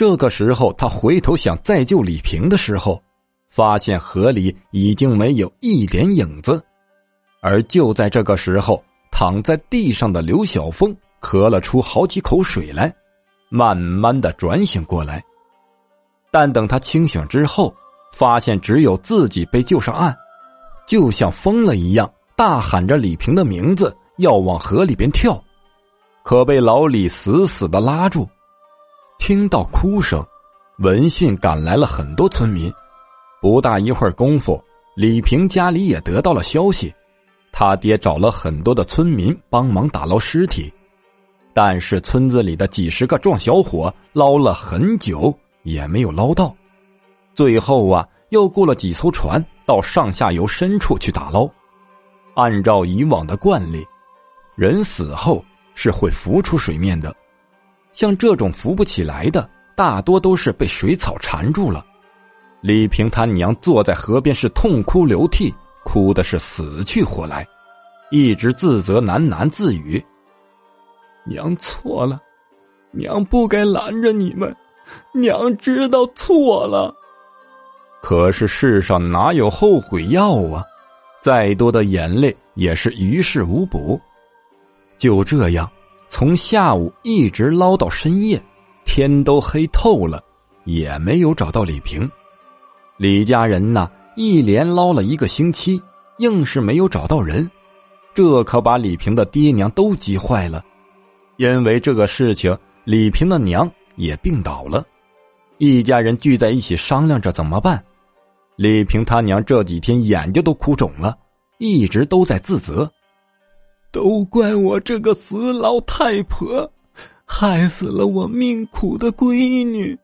这个时候，他回头想再救李平的时候，发现河里已经没有一点影子。而就在这个时候，躺在地上的刘晓峰咳了出好几口水来，慢慢的转醒过来。但等他清醒之后，发现只有自己被救上岸，就像疯了一样，大喊着李平的名字要往河里边跳，可被老李死死的拉住。听到哭声，闻讯赶来了很多村民。不大一会儿功夫，李平家里也得到了消息。他爹找了很多的村民帮忙打捞尸体，但是村子里的几十个壮小伙捞了很久也没有捞到。最后啊，又雇了几艘船到上下游深处去打捞。按照以往的惯例，人死后是会浮出水面的，像这种浮不起来的，大多都是被水草缠住了。李平他娘坐在河边是痛哭流涕。哭的是死去活来，一直自责喃喃自语：“娘错了，娘不该拦着你们，娘知道错了。”可是世上哪有后悔药啊？再多的眼泪也是于事无补。就这样，从下午一直捞到深夜，天都黑透了，也没有找到李平。李家人呐。一连捞了一个星期，硬是没有找到人，这可把李平的爹娘都急坏了。因为这个事情，李平的娘也病倒了，一家人聚在一起商量着怎么办。李平他娘这几天眼睛都哭肿了，一直都在自责，都怪我这个死老太婆，害死了我命苦的闺女。